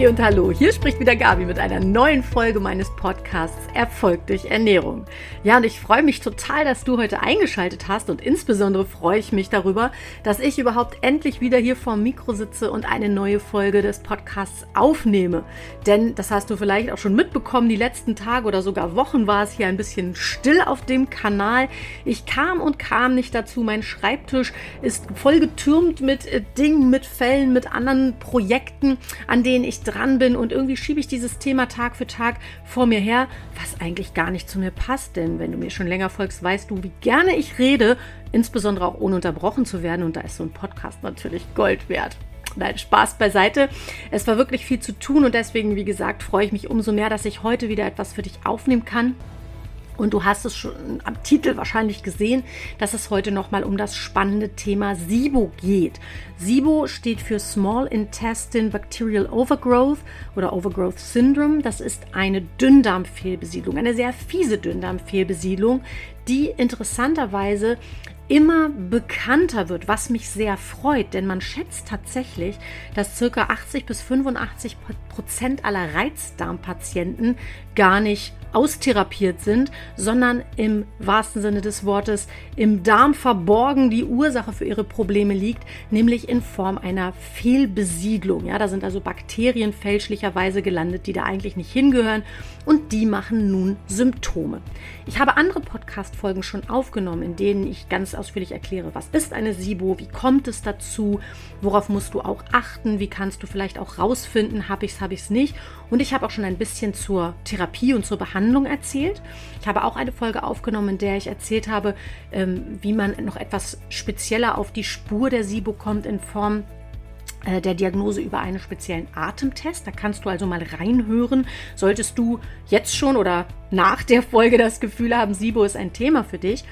Hey und hallo, hier spricht wieder Gabi mit einer neuen Folge meines Podcasts Erfolg durch Ernährung. Ja, und ich freue mich total, dass du heute eingeschaltet hast und insbesondere freue ich mich darüber, dass ich überhaupt endlich wieder hier vor dem Mikro sitze und eine neue Folge des Podcasts aufnehme. Denn, das hast du vielleicht auch schon mitbekommen, die letzten Tage oder sogar Wochen war es hier ein bisschen still auf dem Kanal. Ich kam und kam nicht dazu. Mein Schreibtisch ist voll getürmt mit äh, Dingen, mit Fällen, mit anderen Projekten, an denen ich dran bin und irgendwie schiebe ich dieses Thema Tag für Tag vor mir her, was eigentlich gar nicht zu mir passt. Denn wenn du mir schon länger folgst, weißt du, wie gerne ich rede, insbesondere auch ohne unterbrochen zu werden. Und da ist so ein Podcast natürlich Gold wert. Nein, Spaß beiseite. Es war wirklich viel zu tun und deswegen, wie gesagt, freue ich mich umso mehr, dass ich heute wieder etwas für dich aufnehmen kann. Und du hast es schon am Titel wahrscheinlich gesehen, dass es heute nochmal um das spannende Thema SIBO geht. SIBO steht für Small Intestine Bacterial Overgrowth oder Overgrowth Syndrome. Das ist eine Dünndarmfehlbesiedlung, eine sehr fiese Dünndarmfehlbesiedlung, die interessanterweise immer bekannter wird, was mich sehr freut, denn man schätzt tatsächlich, dass ca. 80 bis 85 Prozent aller Reizdarmpatienten gar nicht austherapiert sind, sondern im wahrsten Sinne des Wortes im Darm verborgen die Ursache für ihre Probleme liegt, nämlich in Form einer Fehlbesiedlung. Ja, da sind also Bakterien fälschlicherweise gelandet, die da eigentlich nicht hingehören und die machen nun Symptome. Ich habe andere Podcast-Folgen schon aufgenommen, in denen ich ganz ausführlich erkläre, was ist eine SIBO, wie kommt es dazu, worauf musst du auch achten, wie kannst du vielleicht auch rausfinden, habe ich es, habe ich es nicht. Und ich habe auch schon ein bisschen zur Therapie und zur Behandlung erzählt. Ich habe auch eine Folge aufgenommen, in der ich erzählt habe, ähm, wie man noch etwas spezieller auf die Spur der SIBO kommt in Form äh, der Diagnose über einen speziellen Atemtest. Da kannst du also mal reinhören. Solltest du jetzt schon oder nach der Folge das Gefühl haben, SIBO ist ein Thema für dich.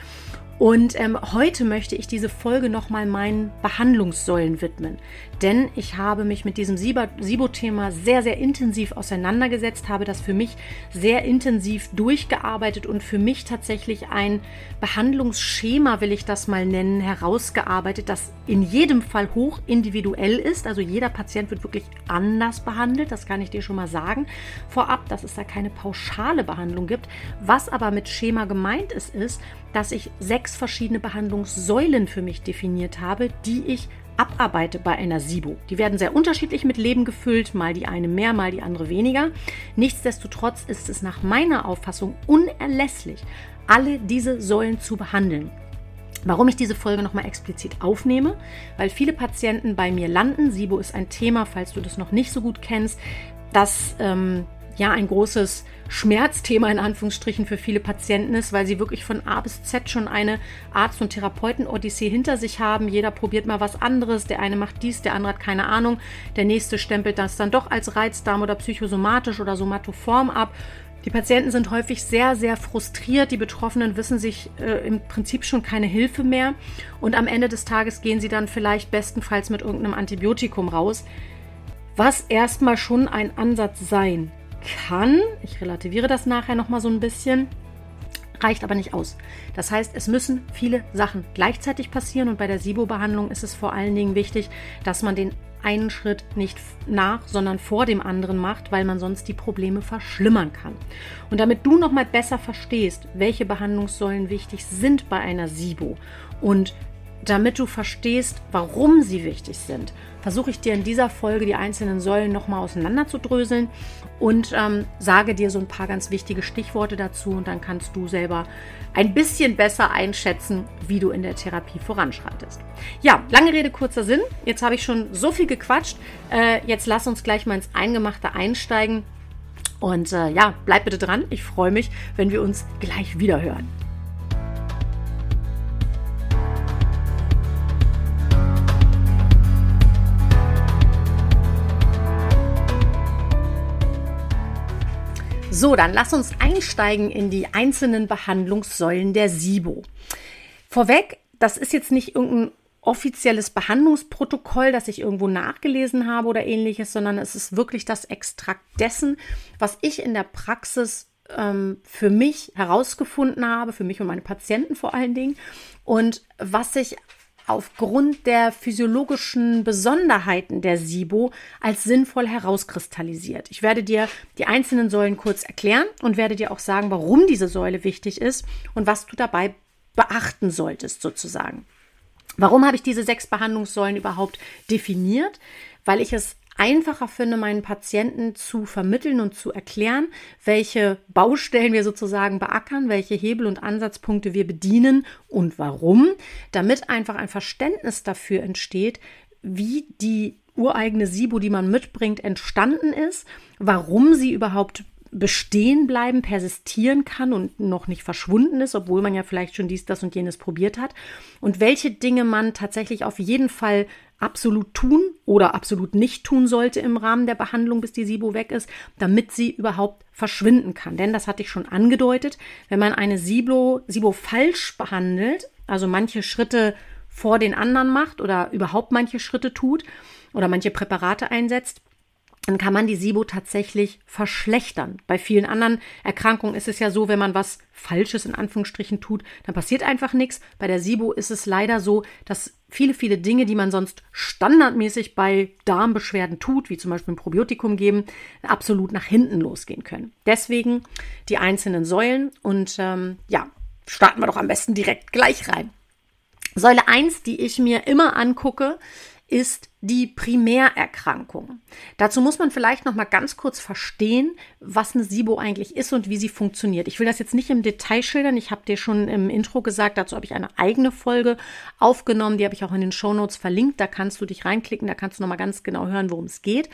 Und ähm, heute möchte ich diese Folge nochmal meinen Behandlungssäulen widmen. Denn ich habe mich mit diesem SIBO-Thema sehr, sehr intensiv auseinandergesetzt, habe das für mich sehr intensiv durchgearbeitet und für mich tatsächlich ein Behandlungsschema, will ich das mal nennen, herausgearbeitet, das in jedem Fall hoch individuell ist. Also jeder Patient wird wirklich anders behandelt, das kann ich dir schon mal sagen. Vorab, dass es da keine pauschale Behandlung gibt. Was aber mit Schema gemeint ist, ist, dass ich sechs verschiedene Behandlungssäulen für mich definiert habe, die ich abarbeite bei einer SIBO. Die werden sehr unterschiedlich mit Leben gefüllt, mal die eine mehr, mal die andere weniger. Nichtsdestotrotz ist es nach meiner Auffassung unerlässlich, alle diese Säulen zu behandeln. Warum ich diese Folge nochmal explizit aufnehme, weil viele Patienten bei mir landen. SIBO ist ein Thema, falls du das noch nicht so gut kennst, das ähm, ja ein großes Schmerzthema in Anführungsstrichen für viele Patienten ist, weil sie wirklich von A bis Z schon eine Arzt- und Therapeuten-Odyssee hinter sich haben. Jeder probiert mal was anderes. Der eine macht dies, der andere hat keine Ahnung. Der nächste stempelt das dann doch als Reizdarm oder psychosomatisch oder somatoform ab. Die Patienten sind häufig sehr, sehr frustriert. Die Betroffenen wissen sich äh, im Prinzip schon keine Hilfe mehr. Und am Ende des Tages gehen sie dann vielleicht bestenfalls mit irgendeinem Antibiotikum raus. Was erstmal schon ein Ansatz sein kann. Ich relativiere das nachher nochmal so ein bisschen. Reicht aber nicht aus. Das heißt, es müssen viele Sachen gleichzeitig passieren und bei der SIBO-Behandlung ist es vor allen Dingen wichtig, dass man den einen Schritt nicht nach, sondern vor dem anderen macht, weil man sonst die Probleme verschlimmern kann. Und damit du nochmal besser verstehst, welche Behandlungssäulen wichtig sind bei einer SIBO und damit du verstehst, warum sie wichtig sind, versuche ich dir in dieser Folge die einzelnen Säulen nochmal auseinanderzudröseln und ähm, sage dir so ein paar ganz wichtige Stichworte dazu und dann kannst du selber ein bisschen besser einschätzen, wie du in der Therapie voranschreitest. Ja, lange Rede, kurzer Sinn. Jetzt habe ich schon so viel gequatscht. Äh, jetzt lass uns gleich mal ins Eingemachte einsteigen. Und äh, ja, bleib bitte dran. Ich freue mich, wenn wir uns gleich wieder hören. So, dann lass uns einsteigen in die einzelnen Behandlungssäulen der SIBO. Vorweg, das ist jetzt nicht irgendein offizielles Behandlungsprotokoll, das ich irgendwo nachgelesen habe oder ähnliches, sondern es ist wirklich das Extrakt dessen, was ich in der Praxis ähm, für mich herausgefunden habe, für mich und meine Patienten vor allen Dingen und was sich aufgrund der physiologischen Besonderheiten der SIBO als sinnvoll herauskristallisiert. Ich werde dir die einzelnen Säulen kurz erklären und werde dir auch sagen, warum diese Säule wichtig ist und was du dabei beachten solltest sozusagen. Warum habe ich diese sechs Behandlungssäulen überhaupt definiert? Weil ich es einfacher finde, meinen Patienten zu vermitteln und zu erklären, welche Baustellen wir sozusagen beackern, welche Hebel und Ansatzpunkte wir bedienen und warum, damit einfach ein Verständnis dafür entsteht, wie die ureigene SIBO, die man mitbringt, entstanden ist, warum sie überhaupt bestehen bleiben, persistieren kann und noch nicht verschwunden ist, obwohl man ja vielleicht schon dies, das und jenes probiert hat. Und welche Dinge man tatsächlich auf jeden Fall absolut tun oder absolut nicht tun sollte im Rahmen der Behandlung, bis die SIBO weg ist, damit sie überhaupt verschwinden kann. Denn das hatte ich schon angedeutet, wenn man eine SIBO, SIBO falsch behandelt, also manche Schritte vor den anderen macht oder überhaupt manche Schritte tut oder manche Präparate einsetzt, dann kann man die SIBO tatsächlich verschlechtern. Bei vielen anderen Erkrankungen ist es ja so, wenn man was Falsches in Anführungsstrichen tut, dann passiert einfach nichts. Bei der SIBO ist es leider so, dass viele, viele Dinge, die man sonst standardmäßig bei Darmbeschwerden tut, wie zum Beispiel ein Probiotikum geben, absolut nach hinten losgehen können. Deswegen die einzelnen Säulen und ähm, ja, starten wir doch am besten direkt gleich rein. Säule 1, die ich mir immer angucke, ist die Primärerkrankung. Dazu muss man vielleicht noch mal ganz kurz verstehen, was eine SIBO eigentlich ist und wie sie funktioniert. Ich will das jetzt nicht im Detail schildern. Ich habe dir schon im Intro gesagt, dazu habe ich eine eigene Folge aufgenommen. Die habe ich auch in den Show Notes verlinkt. Da kannst du dich reinklicken. Da kannst du noch mal ganz genau hören, worum es geht.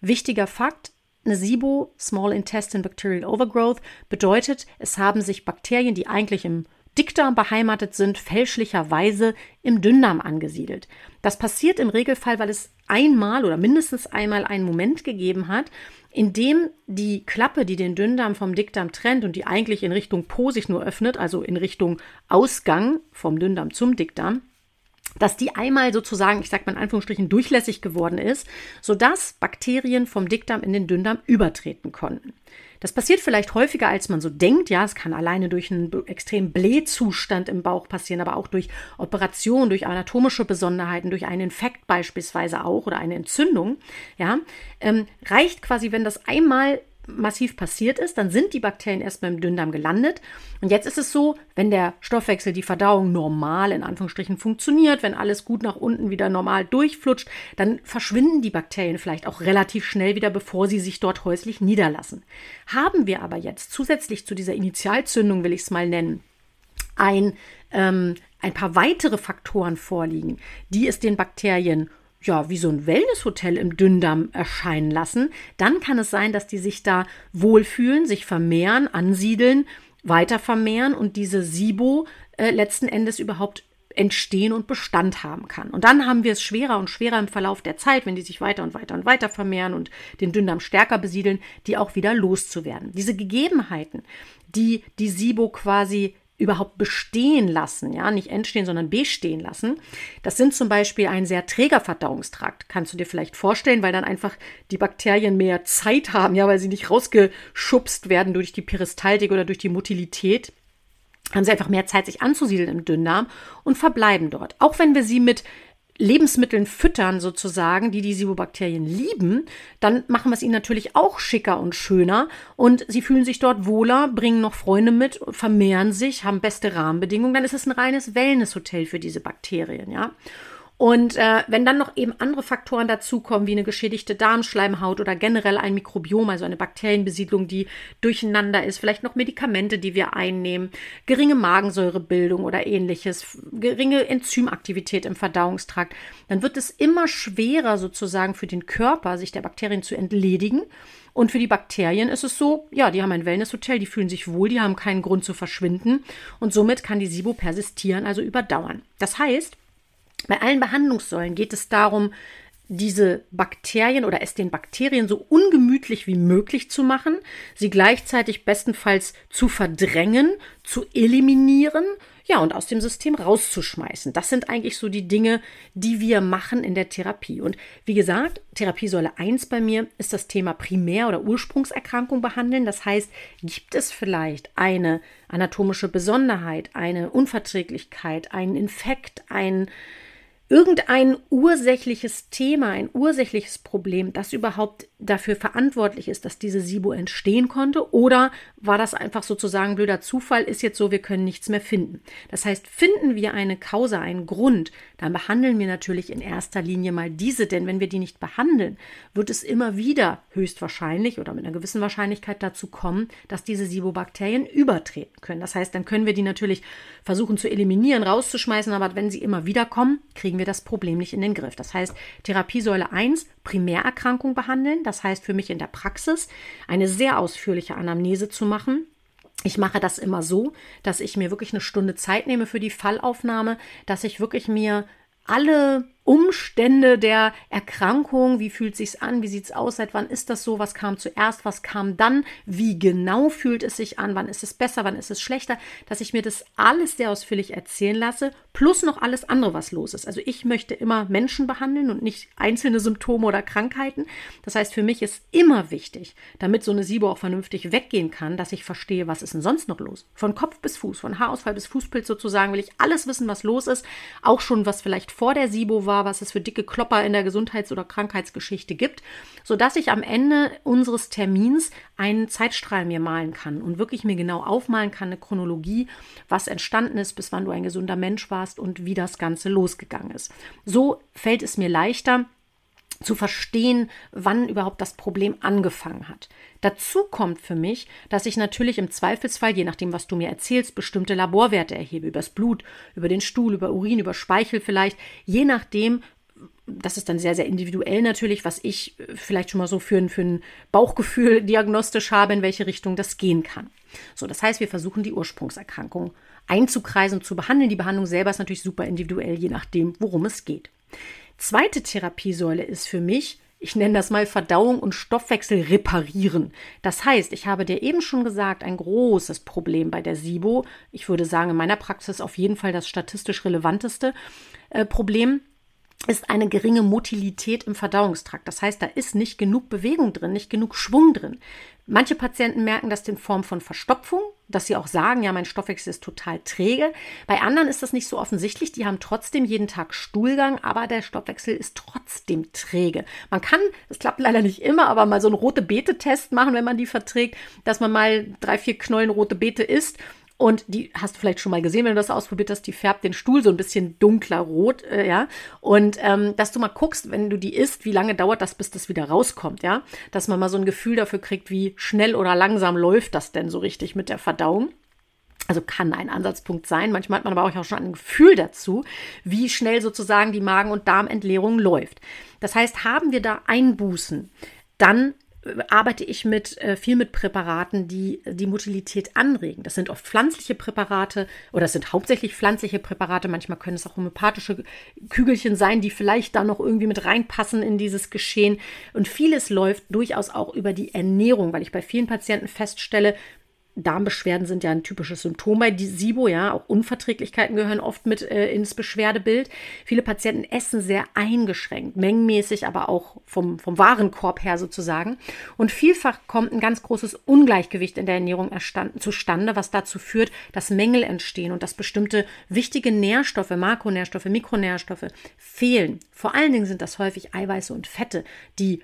Wichtiger Fakt: eine SIBO, Small Intestine Bacterial Overgrowth, bedeutet, es haben sich Bakterien, die eigentlich im Dickdarm beheimatet sind, fälschlicherweise im Dünndarm angesiedelt. Das passiert im Regelfall, weil es einmal oder mindestens einmal einen Moment gegeben hat, in dem die Klappe, die den Dünndarm vom Dickdarm trennt und die eigentlich in Richtung Po sich nur öffnet, also in Richtung Ausgang vom Dünndarm zum Dickdarm, dass die einmal sozusagen, ich sage mal in Anführungsstrichen, durchlässig geworden ist, sodass Bakterien vom Dickdarm in den Dünndarm übertreten konnten. Das passiert vielleicht häufiger, als man so denkt. Ja, es kann alleine durch einen extremen Blähzustand im Bauch passieren, aber auch durch Operationen, durch anatomische Besonderheiten, durch einen Infekt beispielsweise auch oder eine Entzündung. Ja, ähm, reicht quasi, wenn das einmal massiv passiert ist, dann sind die Bakterien erstmal im Dünndarm gelandet. Und jetzt ist es so, wenn der Stoffwechsel, die Verdauung normal in Anführungsstrichen funktioniert, wenn alles gut nach unten wieder normal durchflutscht, dann verschwinden die Bakterien vielleicht auch relativ schnell wieder, bevor sie sich dort häuslich niederlassen. Haben wir aber jetzt zusätzlich zu dieser Initialzündung, will ich es mal nennen, ein, ähm, ein paar weitere Faktoren vorliegen, die es den Bakterien ja, wie so ein Wellnesshotel im Dünndarm erscheinen lassen, dann kann es sein, dass die sich da wohlfühlen, sich vermehren, ansiedeln, weiter vermehren und diese SIBO äh, letzten Endes überhaupt entstehen und Bestand haben kann. Und dann haben wir es schwerer und schwerer im Verlauf der Zeit, wenn die sich weiter und weiter und weiter vermehren und den Dünndarm stärker besiedeln, die auch wieder loszuwerden. Diese Gegebenheiten, die die SIBO quasi überhaupt bestehen lassen, ja, nicht entstehen, sondern bestehen lassen. Das sind zum Beispiel ein sehr träger Verdauungstrakt. Kannst du dir vielleicht vorstellen, weil dann einfach die Bakterien mehr Zeit haben, ja, weil sie nicht rausgeschubst werden durch die Peristaltik oder durch die Motilität haben sie einfach mehr Zeit, sich anzusiedeln im Dünndarm und verbleiben dort. Auch wenn wir sie mit Lebensmitteln füttern sozusagen, die die Sibobakterien lieben, dann machen wir es ihnen natürlich auch schicker und schöner und sie fühlen sich dort wohler, bringen noch Freunde mit, vermehren sich, haben beste Rahmenbedingungen, dann ist es ein reines Wellnesshotel für diese Bakterien, ja. Und äh, wenn dann noch eben andere Faktoren dazukommen, wie eine geschädigte Darmschleimhaut oder generell ein Mikrobiom, also eine Bakterienbesiedlung, die durcheinander ist, vielleicht noch Medikamente, die wir einnehmen, geringe Magensäurebildung oder ähnliches, geringe Enzymaktivität im Verdauungstrakt, dann wird es immer schwerer sozusagen für den Körper, sich der Bakterien zu entledigen. Und für die Bakterien ist es so, ja, die haben ein Wellnesshotel, die fühlen sich wohl, die haben keinen Grund zu verschwinden und somit kann die SIBO persistieren, also überdauern. Das heißt, bei allen Behandlungssäulen geht es darum, diese Bakterien oder es den Bakterien so ungemütlich wie möglich zu machen, sie gleichzeitig bestenfalls zu verdrängen, zu eliminieren, ja, und aus dem System rauszuschmeißen. Das sind eigentlich so die Dinge, die wir machen in der Therapie. Und wie gesagt, Therapiesäule 1 bei mir ist das Thema Primär- oder Ursprungserkrankung behandeln. Das heißt, gibt es vielleicht eine anatomische Besonderheit, eine Unverträglichkeit, einen Infekt, ein irgendein ursächliches Thema, ein ursächliches Problem, das überhaupt dafür verantwortlich ist, dass diese SIBO entstehen konnte? Oder war das einfach sozusagen blöder Zufall, ist jetzt so, wir können nichts mehr finden? Das heißt, finden wir eine Causa, einen Grund, dann behandeln wir natürlich in erster Linie mal diese, denn wenn wir die nicht behandeln, wird es immer wieder höchstwahrscheinlich oder mit einer gewissen Wahrscheinlichkeit dazu kommen, dass diese SIBO-Bakterien übertreten können. Das heißt, dann können wir die natürlich versuchen zu eliminieren, rauszuschmeißen, aber wenn sie immer wieder kommen, kriegen wir das Problem nicht in den Griff. Das heißt, Therapiesäule 1, Primärerkrankung behandeln. Das heißt für mich in der Praxis eine sehr ausführliche Anamnese zu machen. Ich mache das immer so, dass ich mir wirklich eine Stunde Zeit nehme für die Fallaufnahme, dass ich wirklich mir alle Umstände der Erkrankung, wie fühlt sich's an, wie sieht's aus, seit wann ist das so, was kam zuerst, was kam dann, wie genau fühlt es sich an, wann ist es besser, wann ist es schlechter, dass ich mir das alles sehr ausführlich erzählen lasse, plus noch alles andere, was los ist. Also ich möchte immer Menschen behandeln und nicht einzelne Symptome oder Krankheiten. Das heißt, für mich ist immer wichtig, damit so eine SIBO auch vernünftig weggehen kann, dass ich verstehe, was ist denn sonst noch los. Von Kopf bis Fuß, von Haarausfall bis Fußpilz sozusagen will ich alles wissen, was los ist, auch schon was vielleicht vor der SIBO war war, was es für dicke Klopper in der Gesundheits- oder Krankheitsgeschichte gibt, sodass ich am Ende unseres Termins einen Zeitstrahl mir malen kann und wirklich mir genau aufmalen kann, eine Chronologie, was entstanden ist, bis wann du ein gesunder Mensch warst und wie das Ganze losgegangen ist. So fällt es mir leichter, zu verstehen, wann überhaupt das Problem angefangen hat. Dazu kommt für mich, dass ich natürlich im Zweifelsfall, je nachdem, was du mir erzählst, bestimmte Laborwerte erhebe, übers Blut, über den Stuhl, über Urin, über Speichel vielleicht, je nachdem, das ist dann sehr, sehr individuell natürlich, was ich vielleicht schon mal so für für ein Bauchgefühl diagnostisch habe, in welche Richtung das gehen kann. So, das heißt, wir versuchen die Ursprungserkrankung einzukreisen und zu behandeln. Die Behandlung selber ist natürlich super individuell, je nachdem, worum es geht. Zweite Therapiesäule ist für mich, ich nenne das mal Verdauung und Stoffwechsel reparieren. Das heißt, ich habe dir eben schon gesagt, ein großes Problem bei der SIBO, ich würde sagen, in meiner Praxis auf jeden Fall das statistisch relevanteste äh, Problem, ist eine geringe Motilität im Verdauungstrakt. Das heißt, da ist nicht genug Bewegung drin, nicht genug Schwung drin. Manche Patienten merken das in Form von Verstopfung, dass sie auch sagen, ja, mein Stoffwechsel ist total träge. Bei anderen ist das nicht so offensichtlich. Die haben trotzdem jeden Tag Stuhlgang, aber der Stoffwechsel ist trotzdem träge. Man kann, das klappt leider nicht immer, aber mal so einen rote Beete-Test machen, wenn man die verträgt, dass man mal drei, vier Knollen rote Beete isst und die hast du vielleicht schon mal gesehen, wenn du das ausprobiert hast, die färbt den Stuhl so ein bisschen dunkler rot, äh, ja. Und ähm, dass du mal guckst, wenn du die isst, wie lange dauert das, bis das wieder rauskommt, ja. Dass man mal so ein Gefühl dafür kriegt, wie schnell oder langsam läuft das denn so richtig mit der Verdauung. Also kann ein Ansatzpunkt sein. Manchmal hat man aber auch schon ein Gefühl dazu, wie schnell sozusagen die Magen- und Darmentleerung läuft. Das heißt, haben wir da Einbußen, dann arbeite ich mit äh, viel mit Präparaten, die die Motilität anregen. Das sind oft pflanzliche Präparate oder es sind hauptsächlich pflanzliche Präparate. Manchmal können es auch homöopathische Kügelchen sein, die vielleicht da noch irgendwie mit reinpassen in dieses Geschehen. Und vieles läuft durchaus auch über die Ernährung, weil ich bei vielen Patienten feststelle, Darmbeschwerden sind ja ein typisches Symptom bei SIBO, ja. Auch Unverträglichkeiten gehören oft mit äh, ins Beschwerdebild. Viele Patienten essen sehr eingeschränkt, mengenmäßig, aber auch vom, vom Warenkorb her sozusagen. Und vielfach kommt ein ganz großes Ungleichgewicht in der Ernährung zustande, was dazu führt, dass Mängel entstehen und dass bestimmte wichtige Nährstoffe, Makronährstoffe, Mikronährstoffe fehlen. Vor allen Dingen sind das häufig Eiweiße und Fette, die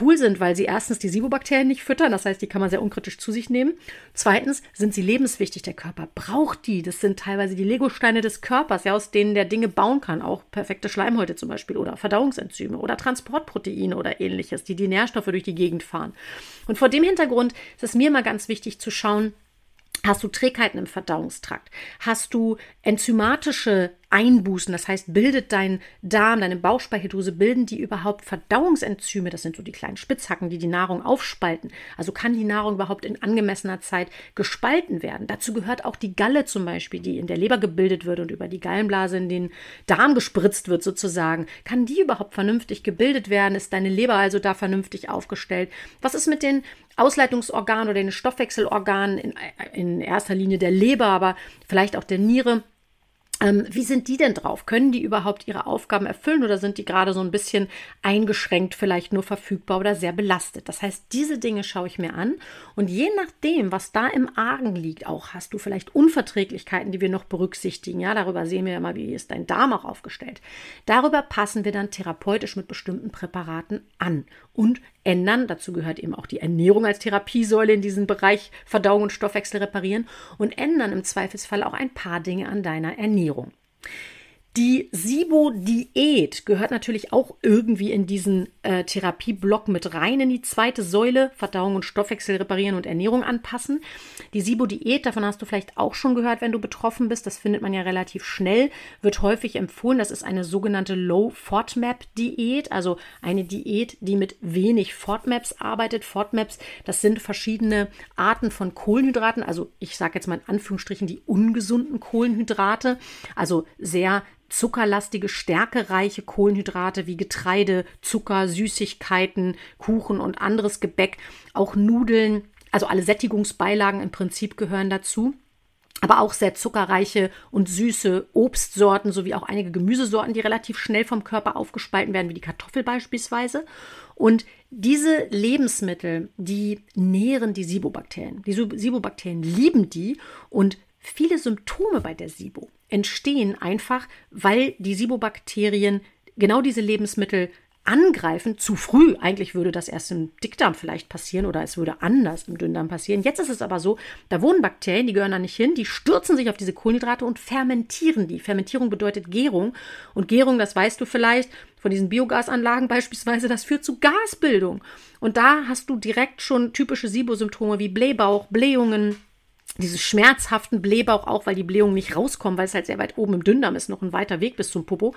cool sind, weil sie erstens die Sibobakterien nicht füttern, das heißt, die kann man sehr unkritisch zu sich nehmen. Zweitens sind sie lebenswichtig, der Körper braucht die. Das sind teilweise die Legosteine des Körpers, ja, aus denen der Dinge bauen kann, auch perfekte Schleimhäute zum Beispiel oder Verdauungsenzyme oder Transportproteine oder ähnliches, die die Nährstoffe durch die Gegend fahren. Und vor dem Hintergrund ist es mir immer ganz wichtig zu schauen, Hast du Trägheiten im Verdauungstrakt? Hast du enzymatische Einbußen? Das heißt, bildet dein Darm, deine Bauchspeicheldrüse, bilden die überhaupt Verdauungsenzyme? Das sind so die kleinen Spitzhacken, die die Nahrung aufspalten. Also kann die Nahrung überhaupt in angemessener Zeit gespalten werden? Dazu gehört auch die Galle zum Beispiel, die in der Leber gebildet wird und über die Gallenblase in den Darm gespritzt wird sozusagen. Kann die überhaupt vernünftig gebildet werden? Ist deine Leber also da vernünftig aufgestellt? Was ist mit den Ausleitungsorganen oder den Stoffwechselorganen in, in erster Linie der Leber, aber vielleicht auch der Niere? Ähm, wie sind die denn drauf? Können die überhaupt ihre Aufgaben erfüllen oder sind die gerade so ein bisschen eingeschränkt, vielleicht nur verfügbar oder sehr belastet? Das heißt, diese Dinge schaue ich mir an und je nachdem, was da im Argen liegt, auch hast du vielleicht Unverträglichkeiten, die wir noch berücksichtigen. Ja, darüber sehen wir ja mal, wie ist dein Darm auch aufgestellt. Darüber passen wir dann therapeutisch mit bestimmten Präparaten an und ändern. Dazu gehört eben auch die Ernährung als Therapiesäule in diesem Bereich Verdauung und Stoffwechsel reparieren und ändern im Zweifelsfall auch ein paar Dinge an deiner Ernährung. Die SIBO-Diät gehört natürlich auch irgendwie in diesen äh, Therapieblock mit rein, in die zweite Säule, Verdauung und Stoffwechsel reparieren und Ernährung anpassen. Die SIBO-Diät, davon hast du vielleicht auch schon gehört, wenn du betroffen bist, das findet man ja relativ schnell, wird häufig empfohlen. Das ist eine sogenannte Low-FODMAP-Diät, also eine Diät, die mit wenig FODMAPs arbeitet. FODMAPs, das sind verschiedene Arten von Kohlenhydraten, also ich sage jetzt mal in Anführungsstrichen die ungesunden Kohlenhydrate, also sehr zuckerlastige, stärkereiche Kohlenhydrate wie Getreide, Zucker, Süßigkeiten, Kuchen und anderes Gebäck, auch Nudeln, also alle Sättigungsbeilagen im Prinzip gehören dazu. Aber auch sehr zuckerreiche und süße Obstsorten sowie auch einige Gemüsesorten, die relativ schnell vom Körper aufgespalten werden, wie die Kartoffel beispielsweise. Und diese Lebensmittel, die nähren die Sibobakterien. Die Sibobakterien lieben die und viele Symptome bei der Sibo entstehen einfach, weil die Sibobakterien genau diese Lebensmittel angreifen, zu früh. Eigentlich würde das erst im Dickdarm vielleicht passieren oder es würde anders im Dünndarm passieren. Jetzt ist es aber so, da wohnen Bakterien, die gehören da nicht hin, die stürzen sich auf diese Kohlenhydrate und fermentieren die. Fermentierung bedeutet Gärung. Und Gärung, das weißt du vielleicht von diesen Biogasanlagen beispielsweise, das führt zu Gasbildung. Und da hast du direkt schon typische SIBO-Symptome wie Blähbauch, Blähungen, diese schmerzhaften Blähbauch auch, weil die Blähungen nicht rauskommen, weil es halt sehr weit oben im Dünndarm ist, noch ein weiter Weg bis zum Popo.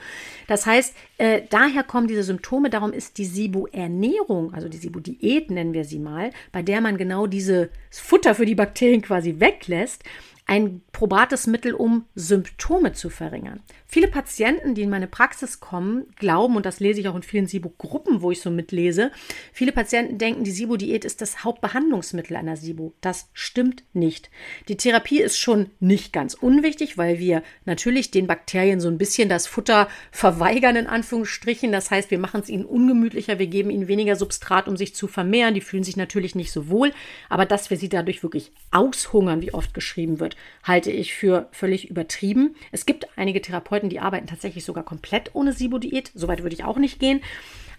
Das heißt, äh, daher kommen diese Symptome. Darum ist die Sibo-Ernährung, also die Sibo-Diät nennen wir sie mal, bei der man genau dieses Futter für die Bakterien quasi weglässt, ein probates Mittel, um Symptome zu verringern. Viele Patienten, die in meine Praxis kommen, glauben, und das lese ich auch in vielen SIBO-Gruppen, wo ich so mitlese, viele Patienten denken, die SIBO-Diät ist das Hauptbehandlungsmittel einer SIBO. Das stimmt nicht. Die Therapie ist schon nicht ganz unwichtig, weil wir natürlich den Bakterien so ein bisschen das Futter verweigern, in Anführungsstrichen. Das heißt, wir machen es ihnen ungemütlicher, wir geben ihnen weniger Substrat, um sich zu vermehren. Die fühlen sich natürlich nicht so wohl, aber dass wir sie dadurch wirklich aushungern, wie oft geschrieben wird, halte ich für völlig übertrieben. Es gibt einige Therapeuten, Therapeuten, die arbeiten tatsächlich sogar komplett ohne Sibo-Diät. Soweit würde ich auch nicht gehen.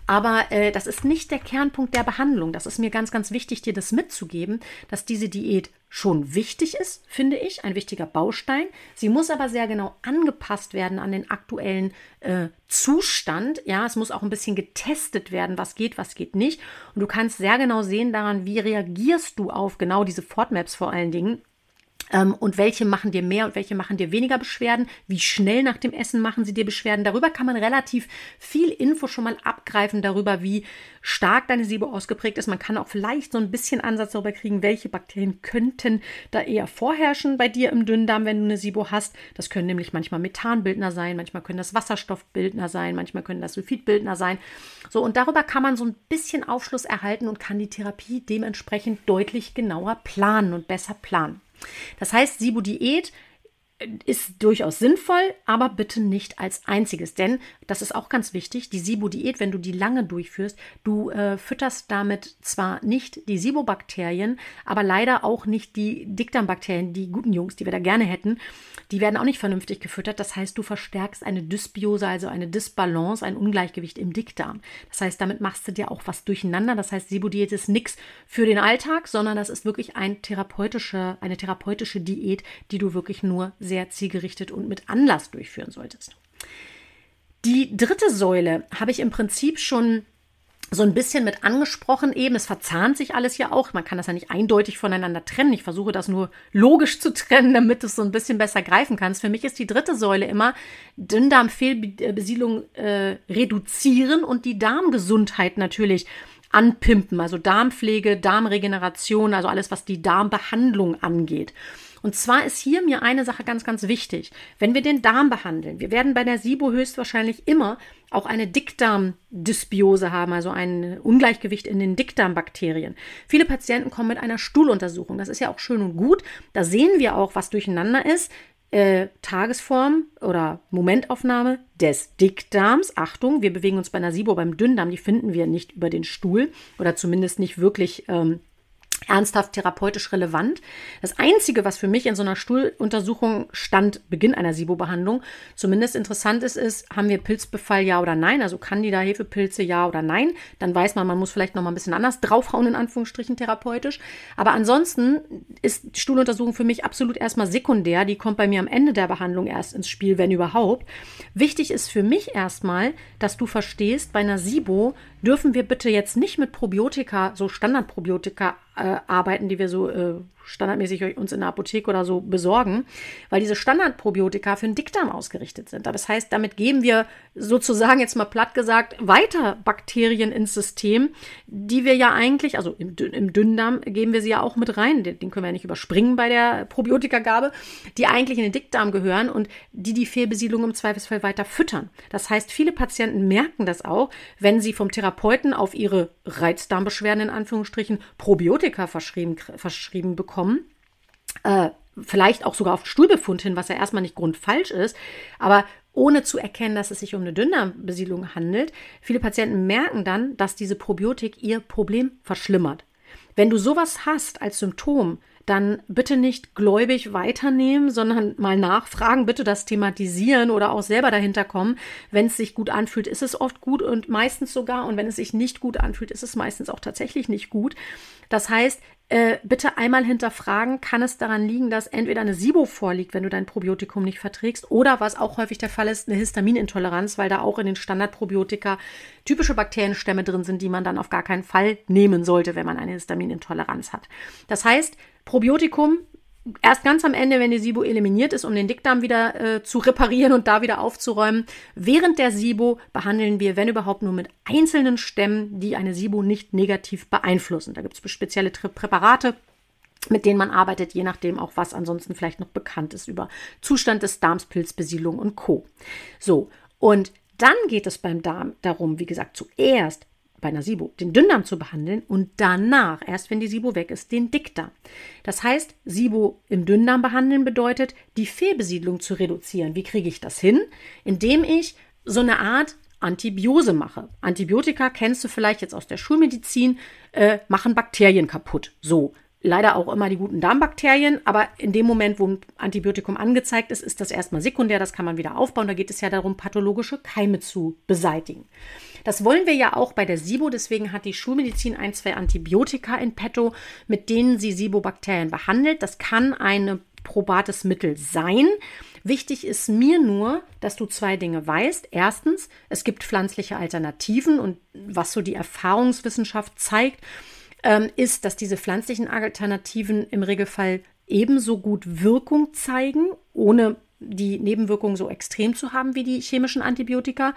Aber äh, das ist nicht der Kernpunkt der Behandlung. Das ist mir ganz, ganz wichtig, dir das mitzugeben, dass diese Diät schon wichtig ist, finde ich, ein wichtiger Baustein. Sie muss aber sehr genau angepasst werden an den aktuellen äh, Zustand. Ja, es muss auch ein bisschen getestet werden, was geht, was geht nicht. Und du kannst sehr genau sehen daran, wie reagierst du auf genau diese Fortmaps vor allen Dingen und welche machen dir mehr und welche machen dir weniger Beschwerden? Wie schnell nach dem Essen machen sie dir Beschwerden? Darüber kann man relativ viel Info schon mal abgreifen, darüber, wie stark deine SIBO ausgeprägt ist. Man kann auch vielleicht so ein bisschen Ansatz darüber kriegen, welche Bakterien könnten da eher vorherrschen bei dir im Dünndarm, wenn du eine SIBO hast. Das können nämlich manchmal Methanbildner sein, manchmal können das Wasserstoffbildner sein, manchmal können das Sulfidbildner sein. So, und darüber kann man so ein bisschen Aufschluss erhalten und kann die Therapie dementsprechend deutlich genauer planen und besser planen. Das heißt, Sibo-Diät ist durchaus sinnvoll, aber bitte nicht als einziges. Denn, das ist auch ganz wichtig, die SIBO-Diät, wenn du die lange durchführst, du äh, fütterst damit zwar nicht die SIBO-Bakterien, aber leider auch nicht die Dickdarmbakterien, die guten Jungs, die wir da gerne hätten. Die werden auch nicht vernünftig gefüttert. Das heißt, du verstärkst eine Dysbiose, also eine Disbalance, ein Ungleichgewicht im Dickdarm. Das heißt, damit machst du dir auch was durcheinander. Das heißt, SIBO-Diät ist nichts für den Alltag, sondern das ist wirklich ein therapeutische, eine therapeutische Diät, die du wirklich nur sehr sehr zielgerichtet und mit Anlass durchführen solltest. Die dritte Säule habe ich im Prinzip schon so ein bisschen mit angesprochen eben. Es verzahnt sich alles ja auch. Man kann das ja nicht eindeutig voneinander trennen. Ich versuche das nur logisch zu trennen, damit du es so ein bisschen besser greifen kannst. Für mich ist die dritte Säule immer Dünndarmfehlbesiedlung äh, reduzieren und die Darmgesundheit natürlich anpimpen. Also Darmpflege, Darmregeneration, also alles, was die Darmbehandlung angeht. Und zwar ist hier mir eine Sache ganz, ganz wichtig. Wenn wir den Darm behandeln, wir werden bei der SIBO höchstwahrscheinlich immer auch eine Dickdarmdysbiose haben, also ein Ungleichgewicht in den Dickdarmbakterien. Viele Patienten kommen mit einer Stuhluntersuchung. Das ist ja auch schön und gut. Da sehen wir auch, was durcheinander ist. äh, Tagesform oder Momentaufnahme des Dickdarms. Achtung, wir bewegen uns bei einer SIBO beim Dünndarm, die finden wir nicht über den Stuhl oder zumindest nicht wirklich ähm, ernsthaft therapeutisch relevant. Das Einzige, was für mich in so einer Stuhluntersuchung stand, Beginn einer SIBO-Behandlung, zumindest interessant ist, ist, haben wir Pilzbefall ja oder nein, also Candida, Hefepilze ja oder nein. Dann weiß man, man muss vielleicht noch mal ein bisschen anders draufhauen, in Anführungsstrichen therapeutisch. Aber ansonsten ist Stuhluntersuchung für mich absolut erstmal sekundär. Die kommt bei mir am Ende der Behandlung erst ins Spiel, wenn überhaupt. Wichtig ist für mich erstmal, dass du verstehst, bei einer SIBO dürfen wir bitte jetzt nicht mit Probiotika, so Standardprobiotika äh, arbeiten, die wir so äh, standardmäßig uns in der Apotheke oder so besorgen, weil diese Standardprobiotika für den Dickdarm ausgerichtet sind. Das heißt, damit geben wir sozusagen jetzt mal platt gesagt weiter Bakterien ins System, die wir ja eigentlich, also im, im Dünndarm geben wir sie ja auch mit rein, den, den können wir ja nicht überspringen bei der Probiotikagabe, die eigentlich in den Dickdarm gehören und die die Fehlbesiedlung im Zweifelsfall weiter füttern. Das heißt, viele Patienten merken das auch, wenn sie vom Therapeuten auf ihre Reizdarmbeschwerden in Anführungsstrichen Probiotika verschrieben, verschrieben bekommen bekommen. Äh, vielleicht auch sogar auf Stuhlbefund hin, was ja erstmal nicht grundfalsch ist, aber ohne zu erkennen, dass es sich um eine Dünndarmbesiedlung handelt. Viele Patienten merken dann, dass diese Probiotik ihr Problem verschlimmert. Wenn du sowas hast als Symptom, dann bitte nicht gläubig weiternehmen, sondern mal nachfragen, bitte das thematisieren oder auch selber dahinter kommen. Wenn es sich gut anfühlt, ist es oft gut und meistens sogar. Und wenn es sich nicht gut anfühlt, ist es meistens auch tatsächlich nicht gut. Das heißt, äh, bitte einmal hinterfragen, kann es daran liegen, dass entweder eine SIBO vorliegt, wenn du dein Probiotikum nicht verträgst, oder was auch häufig der Fall ist, eine Histaminintoleranz, weil da auch in den Standardprobiotika typische Bakterienstämme drin sind, die man dann auf gar keinen Fall nehmen sollte, wenn man eine Histaminintoleranz hat. Das heißt, Probiotikum erst ganz am Ende, wenn die SIBO eliminiert ist, um den Dickdarm wieder äh, zu reparieren und da wieder aufzuräumen. Während der SIBO behandeln wir, wenn überhaupt, nur mit einzelnen Stämmen, die eine SIBO nicht negativ beeinflussen. Da gibt es spezielle Präparate, mit denen man arbeitet, je nachdem auch, was ansonsten vielleicht noch bekannt ist über Zustand des Darms, Pilzbesiedlung und Co. So, und dann geht es beim Darm darum, wie gesagt, zuerst bei einer SIBO den Dünndarm zu behandeln und danach, erst wenn die SIBO weg ist, den Dickdarm. Das heißt, SIBO im Dünndarm behandeln bedeutet, die Fehlbesiedlung zu reduzieren. Wie kriege ich das hin? Indem ich so eine Art Antibiose mache. Antibiotika kennst du vielleicht jetzt aus der Schulmedizin, äh, machen Bakterien kaputt. So, leider auch immer die guten Darmbakterien, aber in dem Moment, wo ein Antibiotikum angezeigt ist, ist das erstmal sekundär, das kann man wieder aufbauen. Da geht es ja darum, pathologische Keime zu beseitigen. Das wollen wir ja auch bei der SIBO, deswegen hat die Schulmedizin ein, zwei Antibiotika in petto, mit denen sie SIBO-Bakterien behandelt. Das kann ein probates Mittel sein. Wichtig ist mir nur, dass du zwei Dinge weißt. Erstens, es gibt pflanzliche Alternativen und was so die Erfahrungswissenschaft zeigt, ähm, ist, dass diese pflanzlichen Alternativen im Regelfall ebenso gut Wirkung zeigen, ohne die Nebenwirkungen so extrem zu haben wie die chemischen Antibiotika.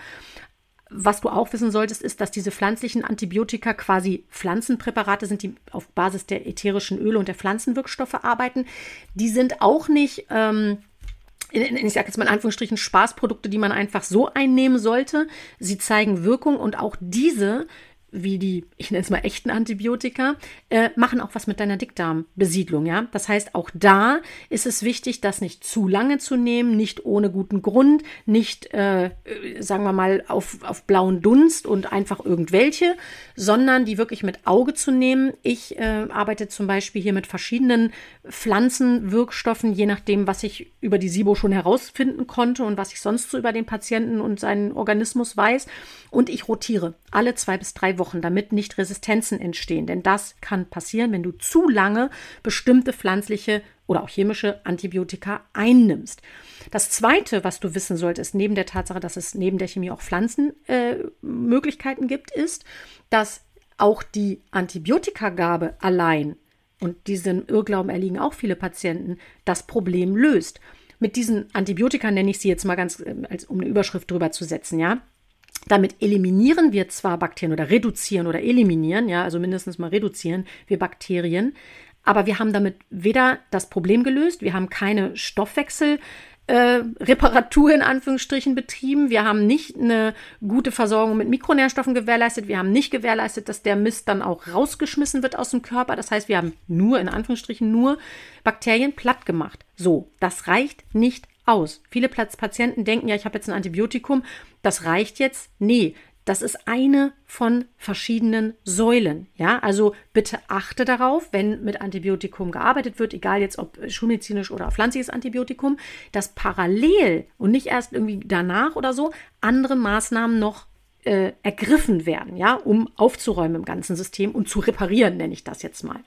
Was du auch wissen solltest, ist, dass diese pflanzlichen Antibiotika quasi Pflanzenpräparate sind, die auf Basis der ätherischen Öle und der Pflanzenwirkstoffe arbeiten. Die sind auch nicht, ähm, ich sage jetzt mal in Anführungsstrichen, Spaßprodukte, die man einfach so einnehmen sollte. Sie zeigen Wirkung und auch diese wie die, ich nenne es mal echten Antibiotika, äh, machen auch was mit deiner Dickdarmbesiedlung, ja. Das heißt, auch da ist es wichtig, das nicht zu lange zu nehmen, nicht ohne guten Grund, nicht, äh, sagen wir mal, auf, auf blauen Dunst und einfach irgendwelche, sondern die wirklich mit Auge zu nehmen. Ich äh, arbeite zum Beispiel hier mit verschiedenen Pflanzenwirkstoffen, je nachdem, was ich über die SIBO schon herausfinden konnte und was ich sonst so über den Patienten und seinen Organismus weiß. Und ich rotiere alle zwei bis drei Wochen, damit nicht Resistenzen entstehen. Denn das kann passieren, wenn du zu lange bestimmte pflanzliche oder auch chemische Antibiotika einnimmst. Das Zweite, was du wissen solltest, neben der Tatsache, dass es neben der Chemie auch Pflanzenmöglichkeiten äh, gibt, ist, dass auch die Antibiotikagabe allein, und diesem Irrglauben erliegen auch viele Patienten, das Problem löst. Mit diesen Antibiotika nenne ich sie jetzt mal ganz, äh, um eine Überschrift drüber zu setzen, ja. Damit eliminieren wir zwar Bakterien oder reduzieren oder eliminieren, ja, also mindestens mal reduzieren wir Bakterien, aber wir haben damit weder das Problem gelöst, wir haben keine Stoffwechsel äh, Reparatur in Anführungsstrichen betrieben. Wir haben nicht eine gute Versorgung mit Mikronährstoffen gewährleistet. Wir haben nicht gewährleistet, dass der Mist dann auch rausgeschmissen wird aus dem Körper. Das heißt, wir haben nur in Anführungsstrichen nur Bakterien platt gemacht. So, das reicht nicht aus. Viele Patienten denken ja, ich habe jetzt ein Antibiotikum, das reicht jetzt. Nee, das ist eine von verschiedenen Säulen. Ja, also bitte achte darauf, wenn mit Antibiotikum gearbeitet wird, egal jetzt ob schulmedizinisch oder pflanzliches Antibiotikum, dass parallel und nicht erst irgendwie danach oder so andere Maßnahmen noch äh, ergriffen werden, ja, um aufzuräumen im ganzen System und zu reparieren, nenne ich das jetzt mal.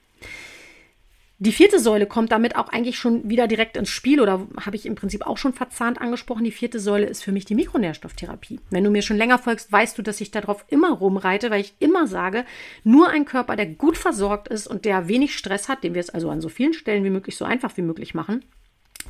Die vierte Säule kommt damit auch eigentlich schon wieder direkt ins Spiel oder habe ich im Prinzip auch schon verzahnt angesprochen. Die vierte Säule ist für mich die Mikronährstofftherapie. Wenn du mir schon länger folgst, weißt du, dass ich darauf immer rumreite, weil ich immer sage, nur ein Körper, der gut versorgt ist und der wenig Stress hat, den wir es also an so vielen Stellen wie möglich so einfach wie möglich machen,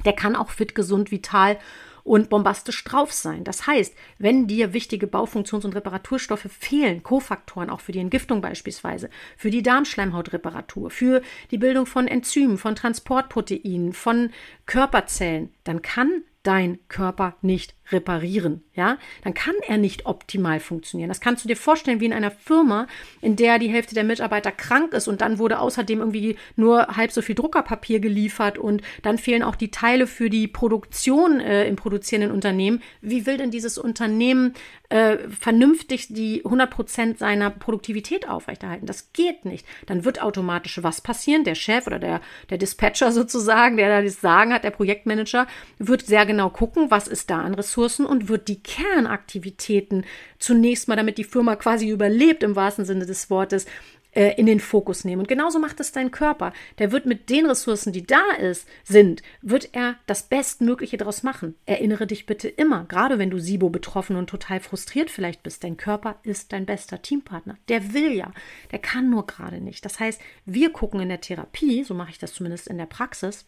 der kann auch fit, gesund, vital und bombastisch drauf sein. Das heißt, wenn dir wichtige Baufunktions- und Reparaturstoffe fehlen, Kofaktoren auch für die Entgiftung beispielsweise, für die Darmschleimhautreparatur, für die Bildung von Enzymen, von Transportproteinen, von Körperzellen, dann kann dein Körper nicht reparieren, ja, dann kann er nicht optimal funktionieren. Das kannst du dir vorstellen wie in einer Firma, in der die Hälfte der Mitarbeiter krank ist und dann wurde außerdem irgendwie nur halb so viel Druckerpapier geliefert und dann fehlen auch die Teile für die Produktion äh, im produzierenden Unternehmen. Wie will denn dieses Unternehmen äh, vernünftig die 100 Prozent seiner Produktivität aufrechterhalten? Das geht nicht. Dann wird automatisch was passieren? Der Chef oder der, der Dispatcher sozusagen, der da das Sagen hat, der Projektmanager, wird sehr genau gucken, was ist da an Ressourcen Ressourcen und wird die Kernaktivitäten zunächst mal, damit die Firma quasi überlebt im wahrsten Sinne des Wortes, äh, in den Fokus nehmen. Und genauso macht es dein Körper. Der wird mit den Ressourcen, die da ist, sind, wird er das Bestmögliche daraus machen. Erinnere dich bitte immer, gerade wenn du SIBO betroffen und total frustriert vielleicht bist, dein Körper ist dein bester Teampartner. Der will ja, der kann nur gerade nicht. Das heißt, wir gucken in der Therapie, so mache ich das zumindest in der Praxis,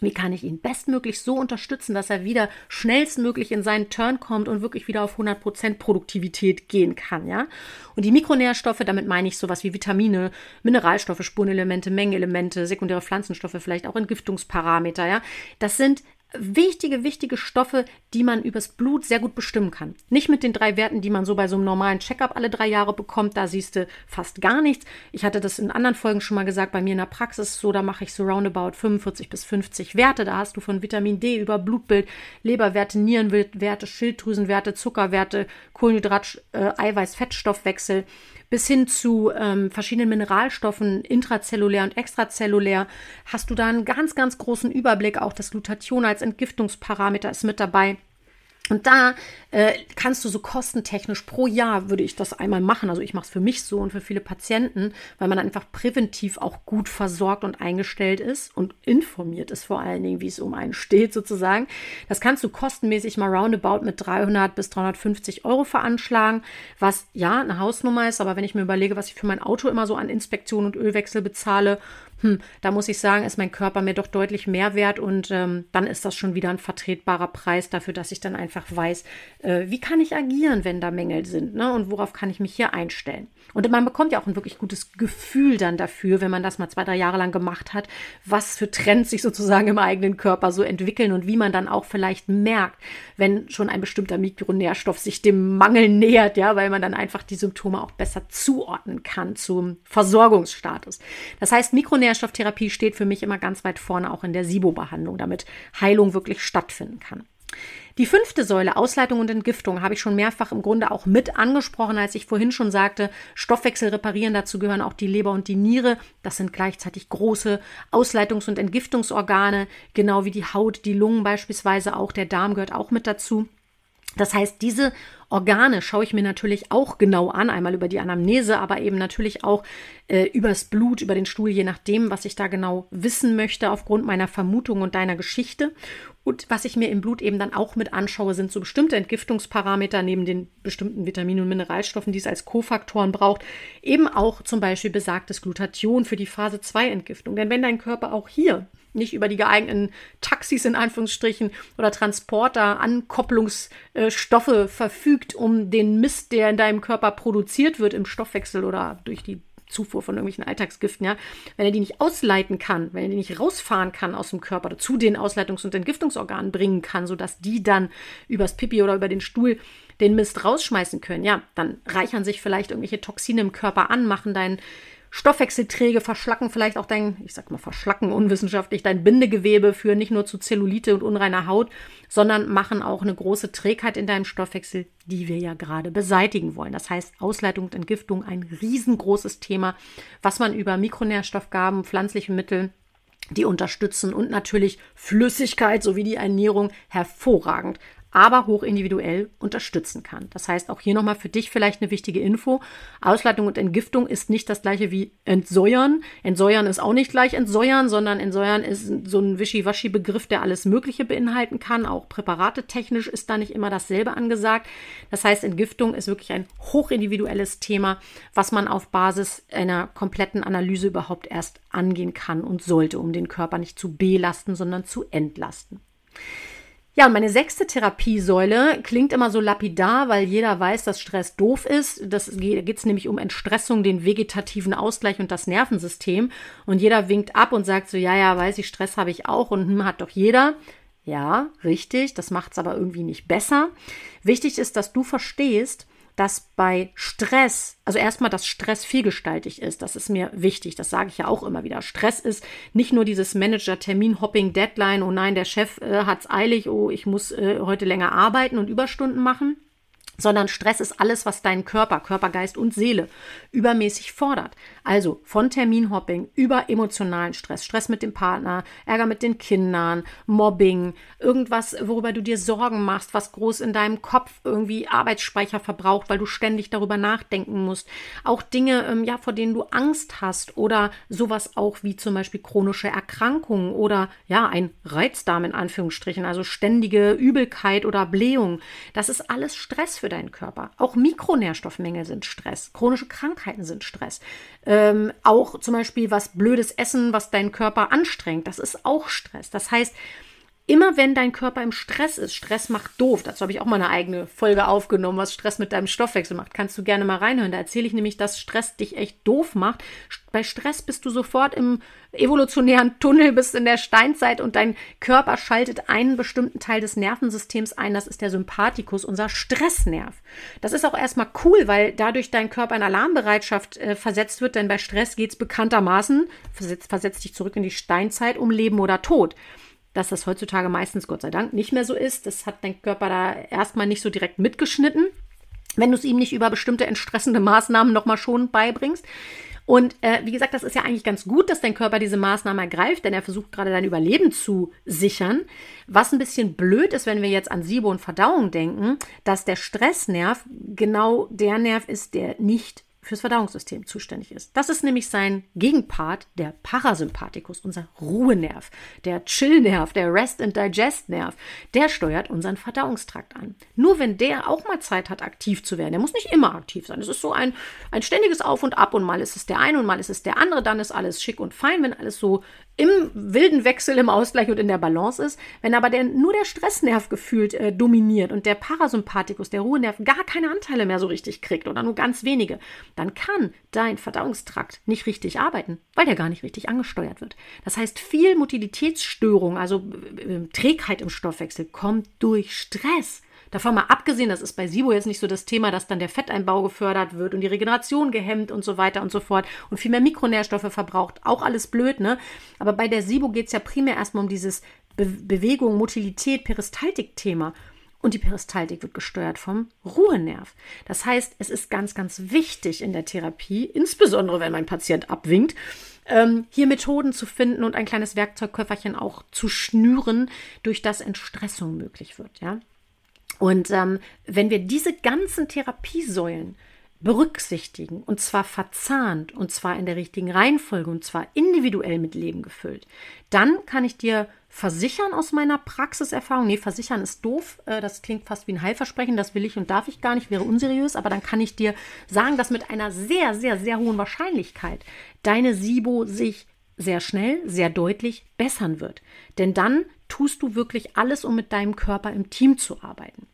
wie kann ich ihn bestmöglich so unterstützen, dass er wieder schnellstmöglich in seinen Turn kommt und wirklich wieder auf 100% Produktivität gehen kann, ja? Und die Mikronährstoffe, damit meine ich sowas wie Vitamine, Mineralstoffe, Spurenelemente, Mengenelemente, sekundäre Pflanzenstoffe, vielleicht auch Entgiftungsparameter, ja? Das sind wichtige, wichtige Stoffe, die man übers Blut sehr gut bestimmen kann. Nicht mit den drei Werten, die man so bei so einem normalen Checkup alle drei Jahre bekommt. Da siehst du fast gar nichts. Ich hatte das in anderen Folgen schon mal gesagt, bei mir in der Praxis so, da mache ich so roundabout 45 bis 50 Werte. Da hast du von Vitamin D über Blutbild, Leberwerte, Nierenwerte, Schilddrüsenwerte, Zuckerwerte, Kohlenhydrat, äh, Eiweiß, Fettstoffwechsel bis hin zu ähm, verschiedenen Mineralstoffen, intrazellulär und extrazellulär, hast du da einen ganz, ganz großen Überblick. Auch das Glutathion als Entgiftungsparameter ist mit dabei. Und da äh, kannst du so kostentechnisch pro Jahr würde ich das einmal machen. Also ich mache es für mich so und für viele Patienten, weil man einfach präventiv auch gut versorgt und eingestellt ist und informiert ist vor allen Dingen, wie es um einen steht sozusagen. Das kannst du kostenmäßig mal roundabout mit 300 bis 350 Euro veranschlagen, was ja eine Hausnummer ist. Aber wenn ich mir überlege, was ich für mein Auto immer so an Inspektion und Ölwechsel bezahle hm, da muss ich sagen, ist mein Körper mir doch deutlich mehr wert und ähm, dann ist das schon wieder ein vertretbarer Preis dafür, dass ich dann einfach weiß, äh, wie kann ich agieren, wenn da Mängel sind ne? und worauf kann ich mich hier einstellen. Und man bekommt ja auch ein wirklich gutes Gefühl dann dafür, wenn man das mal zwei, drei Jahre lang gemacht hat, was für Trends sich sozusagen im eigenen Körper so entwickeln und wie man dann auch vielleicht merkt, wenn schon ein bestimmter Mikronährstoff sich dem Mangel nähert, ja, weil man dann einfach die Symptome auch besser zuordnen kann zum Versorgungsstatus. Das heißt, Mikronährstoffe Mikronährstofftherapie steht für mich immer ganz weit vorne auch in der SIBO-Behandlung, damit Heilung wirklich stattfinden kann. Die fünfte Säule, Ausleitung und Entgiftung, habe ich schon mehrfach im Grunde auch mit angesprochen, als ich vorhin schon sagte, Stoffwechsel reparieren, dazu gehören auch die Leber und die Niere. Das sind gleichzeitig große Ausleitungs- und Entgiftungsorgane, genau wie die Haut, die Lungen beispielsweise auch, der Darm gehört auch mit dazu. Das heißt, diese Organe schaue ich mir natürlich auch genau an, einmal über die Anamnese, aber eben natürlich auch äh, übers Blut, über den Stuhl, je nachdem, was ich da genau wissen möchte, aufgrund meiner Vermutung und deiner Geschichte. Und was ich mir im Blut eben dann auch mit anschaue, sind so bestimmte Entgiftungsparameter neben den bestimmten Vitaminen und Mineralstoffen, die es als Kofaktoren braucht. Eben auch zum Beispiel besagtes Glutathion für die Phase 2 Entgiftung. Denn wenn dein Körper auch hier nicht über die geeigneten Taxis in Anführungsstrichen oder Transporter, Ankopplungsstoffe verfügt, um den Mist, der in deinem Körper produziert wird im Stoffwechsel oder durch die Zufuhr von irgendwelchen Alltagsgiften, ja, wenn er die nicht ausleiten kann, wenn er die nicht rausfahren kann aus dem Körper oder zu den Ausleitungs- und Entgiftungsorganen bringen kann, sodass die dann übers Pipi oder über den Stuhl den Mist rausschmeißen können, ja, dann reichern sich vielleicht irgendwelche Toxine im Körper an, machen deinen Stoffwechselträge verschlacken vielleicht auch dein, ich sag mal verschlacken unwissenschaftlich, dein Bindegewebe für nicht nur zu Zellulite und unreiner Haut, sondern machen auch eine große Trägheit in deinem Stoffwechsel, die wir ja gerade beseitigen wollen. Das heißt, Ausleitung und Entgiftung ein riesengroßes Thema, was man über Mikronährstoffgaben, pflanzliche Mittel die unterstützen und natürlich Flüssigkeit sowie die Ernährung hervorragend aber hochindividuell unterstützen kann. Das heißt, auch hier nochmal für dich vielleicht eine wichtige Info. Ausleitung und Entgiftung ist nicht das gleiche wie Entsäuern. Entsäuern ist auch nicht gleich Entsäuern, sondern Entsäuern ist so ein Wischiwaschi-Begriff, der alles Mögliche beinhalten kann. Auch Präparate technisch ist da nicht immer dasselbe angesagt. Das heißt, Entgiftung ist wirklich ein hochindividuelles Thema, was man auf Basis einer kompletten Analyse überhaupt erst angehen kann und sollte, um den Körper nicht zu belasten, sondern zu entlasten. Ja, und meine sechste Therapiesäule klingt immer so lapidar, weil jeder weiß, dass Stress doof ist. Das geht es nämlich um Entstressung, den vegetativen Ausgleich und das Nervensystem. Und jeder winkt ab und sagt so, ja, ja, weiß ich, Stress habe ich auch und hm, hat doch jeder. Ja, richtig, das macht es aber irgendwie nicht besser. Wichtig ist, dass du verstehst, dass bei Stress, also erstmal, dass Stress vielgestaltig ist. Das ist mir wichtig. Das sage ich ja auch immer wieder. Stress ist nicht nur dieses Manager-Termin-Hopping-Deadline. Oh nein, der Chef äh, es eilig. Oh, ich muss äh, heute länger arbeiten und Überstunden machen sondern Stress ist alles, was deinen Körper, Körper, Geist und Seele übermäßig fordert. Also von Terminhopping über emotionalen Stress, Stress mit dem Partner, Ärger mit den Kindern, Mobbing, irgendwas, worüber du dir Sorgen machst, was groß in deinem Kopf irgendwie Arbeitsspeicher verbraucht, weil du ständig darüber nachdenken musst. Auch Dinge, ähm, ja, vor denen du Angst hast oder sowas auch wie zum Beispiel chronische Erkrankungen oder ja, ein Reizdarm in Anführungsstrichen, also ständige Übelkeit oder Blähung. Das ist alles Stress für für deinen Körper. Auch Mikronährstoffmängel sind Stress. Chronische Krankheiten sind Stress. Ähm, auch zum Beispiel was blödes Essen, was deinen Körper anstrengt, das ist auch Stress. Das heißt, immer wenn dein Körper im Stress ist, Stress macht doof, dazu habe ich auch mal eine eigene Folge aufgenommen, was Stress mit deinem Stoffwechsel macht, kannst du gerne mal reinhören. Da erzähle ich nämlich, dass Stress dich echt doof macht. Bei Stress bist du sofort im evolutionären Tunnel, bist in der Steinzeit und dein Körper schaltet einen bestimmten Teil des Nervensystems ein, das ist der Sympathikus, unser Stressnerv. Das ist auch erstmal cool, weil dadurch dein Körper in Alarmbereitschaft äh, versetzt wird, denn bei Stress geht es bekanntermaßen, versetzt, versetzt dich zurück in die Steinzeit um Leben oder Tod dass das heutzutage meistens Gott sei Dank nicht mehr so ist. Das hat dein Körper da erstmal nicht so direkt mitgeschnitten, wenn du es ihm nicht über bestimmte entstressende Maßnahmen nochmal schon beibringst. Und äh, wie gesagt, das ist ja eigentlich ganz gut, dass dein Körper diese Maßnahme ergreift, denn er versucht gerade dein Überleben zu sichern. Was ein bisschen blöd ist, wenn wir jetzt an Sibo und Verdauung denken, dass der Stressnerv genau der Nerv ist, der nicht fürs Verdauungssystem zuständig ist. Das ist nämlich sein Gegenpart, der Parasympathikus, unser Ruhenerv, der Chillnerv, der Rest and Digest Nerv. Der steuert unseren Verdauungstrakt an. Nur wenn der auch mal Zeit hat, aktiv zu werden, der muss nicht immer aktiv sein. Es ist so ein, ein ständiges Auf und Ab und mal ist es der eine und mal ist es der andere, dann ist alles schick und fein, wenn alles so im wilden Wechsel, im Ausgleich und in der Balance ist. Wenn aber der, nur der Stressnerv gefühlt äh, dominiert und der Parasympathikus, der Ruhenerv, gar keine Anteile mehr so richtig kriegt oder nur ganz wenige, dann kann dein Verdauungstrakt nicht richtig arbeiten, weil der gar nicht richtig angesteuert wird. Das heißt, viel Motilitätsstörung, also äh, Trägheit im Stoffwechsel, kommt durch Stress. Davon mal abgesehen, das ist bei SIBO jetzt nicht so das Thema, dass dann der Fetteinbau gefördert wird und die Regeneration gehemmt und so weiter und so fort und viel mehr Mikronährstoffe verbraucht. Auch alles blöd, ne? Aber bei der SIBO geht es ja primär erstmal um dieses Be Bewegung, Motilität, Peristaltik-Thema. Und die Peristaltik wird gesteuert vom Ruhenerv. Das heißt, es ist ganz, ganz wichtig in der Therapie, insbesondere wenn mein Patient abwinkt, ähm, hier Methoden zu finden und ein kleines Werkzeugköfferchen auch zu schnüren, durch das Entstressung möglich wird. Ja? Und ähm, wenn wir diese ganzen Therapiesäulen berücksichtigen und zwar verzahnt und zwar in der richtigen Reihenfolge und zwar individuell mit Leben gefüllt, dann kann ich dir versichern aus meiner Praxiserfahrung, nee, versichern ist doof, äh, das klingt fast wie ein Heilversprechen, das will ich und darf ich gar nicht, wäre unseriös, aber dann kann ich dir sagen, dass mit einer sehr, sehr, sehr hohen Wahrscheinlichkeit deine SIBO sich sehr schnell, sehr deutlich bessern wird. Denn dann tust du wirklich alles, um mit deinem Körper im Team zu arbeiten.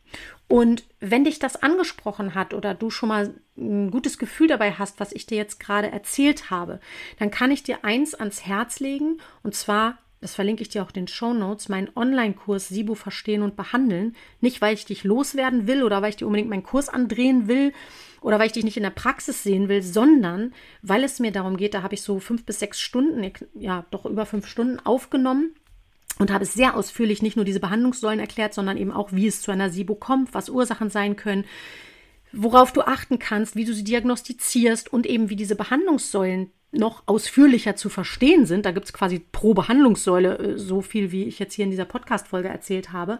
Und wenn dich das angesprochen hat oder du schon mal ein gutes Gefühl dabei hast, was ich dir jetzt gerade erzählt habe, dann kann ich dir eins ans Herz legen und zwar das verlinke ich dir auch in den Show Notes, meinen Online-Kurs Sibu verstehen und behandeln. Nicht, weil ich dich loswerden will oder weil ich dir unbedingt meinen Kurs andrehen will oder weil ich dich nicht in der Praxis sehen will, sondern weil es mir darum geht, da habe ich so fünf bis sechs Stunden, ja, doch über fünf Stunden aufgenommen und habe es sehr ausführlich nicht nur diese Behandlungssäulen erklärt, sondern eben auch, wie es zu einer SIBO kommt, was Ursachen sein können, worauf du achten kannst, wie du sie diagnostizierst und eben wie diese Behandlungssäulen noch ausführlicher zu verstehen sind. Da gibt es quasi pro Behandlungssäule äh, so viel, wie ich jetzt hier in dieser Podcast-Folge erzählt habe.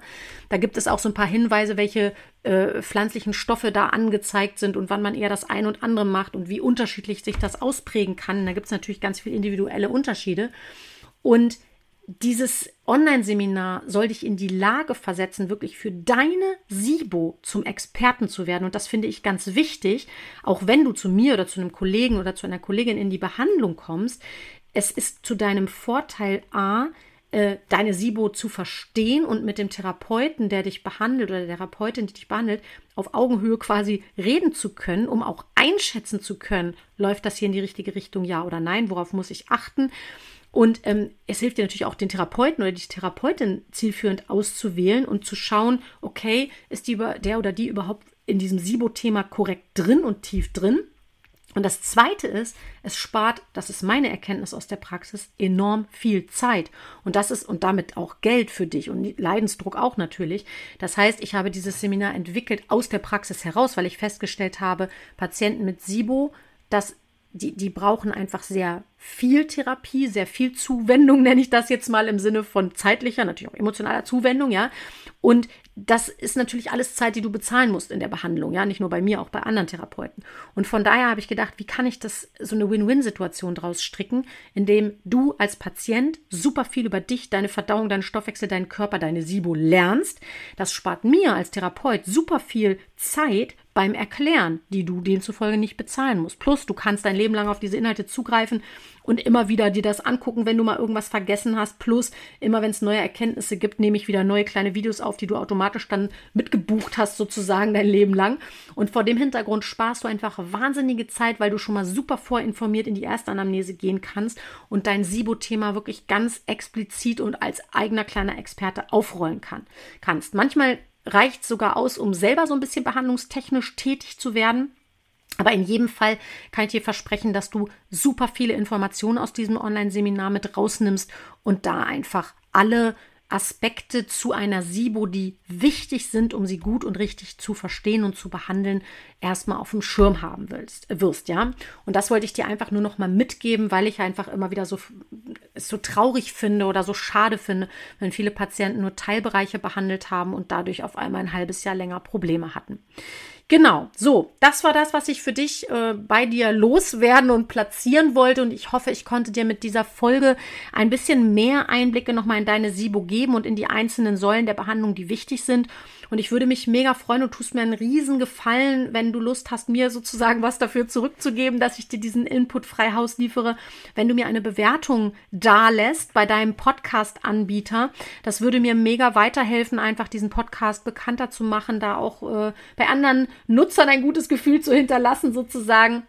Da gibt es auch so ein paar Hinweise, welche äh, pflanzlichen Stoffe da angezeigt sind und wann man eher das eine und andere macht und wie unterschiedlich sich das ausprägen kann. Da gibt es natürlich ganz viele individuelle Unterschiede. Und dieses Online-Seminar soll dich in die Lage versetzen, wirklich für deine SIBO zum Experten zu werden. Und das finde ich ganz wichtig, auch wenn du zu mir oder zu einem Kollegen oder zu einer Kollegin in die Behandlung kommst. Es ist zu deinem Vorteil A, äh, deine SIBO zu verstehen und mit dem Therapeuten, der dich behandelt oder der Therapeutin, die dich behandelt, auf Augenhöhe quasi reden zu können, um auch einschätzen zu können, läuft das hier in die richtige Richtung, ja oder nein, worauf muss ich achten. Und ähm, es hilft dir natürlich auch, den Therapeuten oder die Therapeutin zielführend auszuwählen und zu schauen, okay, ist die, der oder die überhaupt in diesem SIBO-Thema korrekt drin und tief drin? Und das Zweite ist, es spart, das ist meine Erkenntnis aus der Praxis, enorm viel Zeit. Und das ist und damit auch Geld für dich und Leidensdruck auch natürlich. Das heißt, ich habe dieses Seminar entwickelt aus der Praxis heraus, weil ich festgestellt habe, Patienten mit SIBO, das die, die brauchen einfach sehr viel Therapie, sehr viel Zuwendung, nenne ich das jetzt mal im Sinne von zeitlicher, natürlich auch emotionaler Zuwendung, ja. Und das ist natürlich alles Zeit, die du bezahlen musst in der Behandlung, ja, nicht nur bei mir, auch bei anderen Therapeuten. Und von daher habe ich gedacht, wie kann ich das so eine Win-Win-Situation draus stricken, indem du als Patient super viel über dich, deine Verdauung, deinen Stoffwechsel, deinen Körper, deine SIBO lernst. Das spart mir als Therapeut super viel Zeit beim Erklären, die du demzufolge nicht bezahlen musst. Plus, du kannst dein Leben lang auf diese Inhalte zugreifen und immer wieder dir das angucken, wenn du mal irgendwas vergessen hast. Plus, immer wenn es neue Erkenntnisse gibt, nehme ich wieder neue kleine Videos auf, die du automatisch dann mitgebucht hast, sozusagen dein Leben lang. Und vor dem Hintergrund sparst du einfach wahnsinnige Zeit, weil du schon mal super vorinformiert in die Erstanamnese gehen kannst und dein SIBO-Thema wirklich ganz explizit und als eigener kleiner Experte aufrollen kann, kannst. Manchmal reicht sogar aus, um selber so ein bisschen behandlungstechnisch tätig zu werden. Aber in jedem Fall kann ich dir versprechen, dass du super viele Informationen aus diesem Online-Seminar mit rausnimmst und da einfach alle Aspekte zu einer SIBO, die wichtig sind, um sie gut und richtig zu verstehen und zu behandeln, erstmal auf dem Schirm haben willst, wirst, ja. Und das wollte ich dir einfach nur noch mal mitgeben, weil ich einfach immer wieder so so traurig finde oder so schade finde, wenn viele Patienten nur Teilbereiche behandelt haben und dadurch auf einmal ein halbes Jahr länger Probleme hatten. Genau, so, das war das, was ich für dich äh, bei dir loswerden und platzieren wollte. Und ich hoffe, ich konnte dir mit dieser Folge ein bisschen mehr Einblicke nochmal in deine SIBO geben und in die einzelnen Säulen der Behandlung, die wichtig sind. Und ich würde mich mega freuen und tust mir einen riesen Gefallen, wenn du Lust hast, mir sozusagen was dafür zurückzugeben, dass ich dir diesen Input frei Haus liefere, wenn du mir eine Bewertung dalässt bei deinem Podcast-Anbieter. Das würde mir mega weiterhelfen, einfach diesen Podcast bekannter zu machen, da auch äh, bei anderen Nutzern ein gutes Gefühl zu hinterlassen, sozusagen.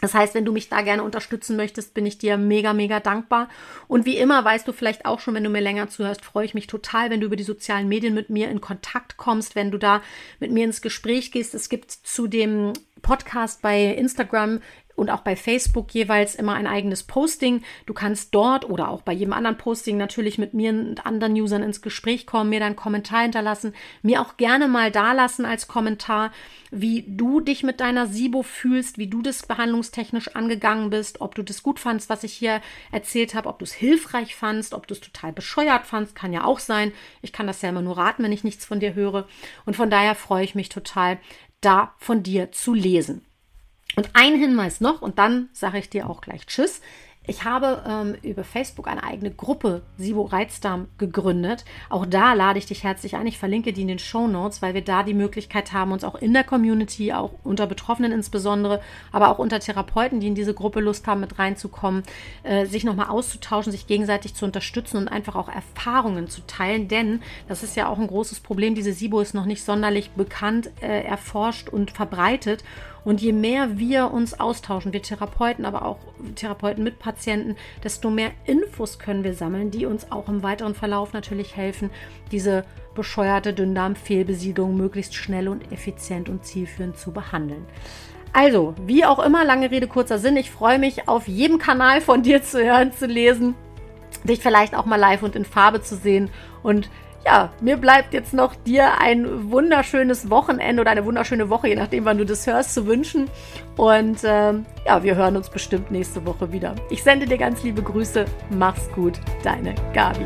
Das heißt, wenn du mich da gerne unterstützen möchtest, bin ich dir mega, mega dankbar. Und wie immer weißt du vielleicht auch schon, wenn du mir länger zuhörst, freue ich mich total, wenn du über die sozialen Medien mit mir in Kontakt kommst, wenn du da mit mir ins Gespräch gehst. Es gibt zu dem Podcast bei Instagram und auch bei Facebook jeweils immer ein eigenes Posting. Du kannst dort oder auch bei jedem anderen Posting natürlich mit mir und anderen Usern ins Gespräch kommen, mir dann Kommentar hinterlassen, mir auch gerne mal dalassen als Kommentar, wie du dich mit deiner SIBO fühlst, wie du das behandlungstechnisch angegangen bist, ob du das gut fandst, was ich hier erzählt habe, ob du es hilfreich fandst, ob du es total bescheuert fandst, kann ja auch sein. Ich kann das ja immer nur raten, wenn ich nichts von dir höre. Und von daher freue ich mich total, da von dir zu lesen. Und ein Hinweis noch, und dann sage ich dir auch gleich Tschüss. Ich habe ähm, über Facebook eine eigene Gruppe Sibo Reizdarm gegründet. Auch da lade ich dich herzlich ein. Ich verlinke die in den Show Notes, weil wir da die Möglichkeit haben, uns auch in der Community, auch unter Betroffenen insbesondere, aber auch unter Therapeuten, die in diese Gruppe Lust haben, mit reinzukommen, äh, sich nochmal auszutauschen, sich gegenseitig zu unterstützen und einfach auch Erfahrungen zu teilen. Denn das ist ja auch ein großes Problem. Diese Sibo ist noch nicht sonderlich bekannt, äh, erforscht und verbreitet. Und je mehr wir uns austauschen, wir Therapeuten, aber auch Therapeuten mit Patienten, desto mehr Infos können wir sammeln, die uns auch im weiteren Verlauf natürlich helfen, diese bescheuerte Dünndarmfehlbesiedlung möglichst schnell und effizient und zielführend zu behandeln. Also, wie auch immer, lange Rede, kurzer Sinn. Ich freue mich, auf jedem Kanal von dir zu hören, zu lesen, dich vielleicht auch mal live und in Farbe zu sehen und ja, mir bleibt jetzt noch dir ein wunderschönes Wochenende oder eine wunderschöne Woche, je nachdem, wann du das hörst, zu wünschen. Und ähm, ja, wir hören uns bestimmt nächste Woche wieder. Ich sende dir ganz liebe Grüße. Mach's gut, deine Gabi.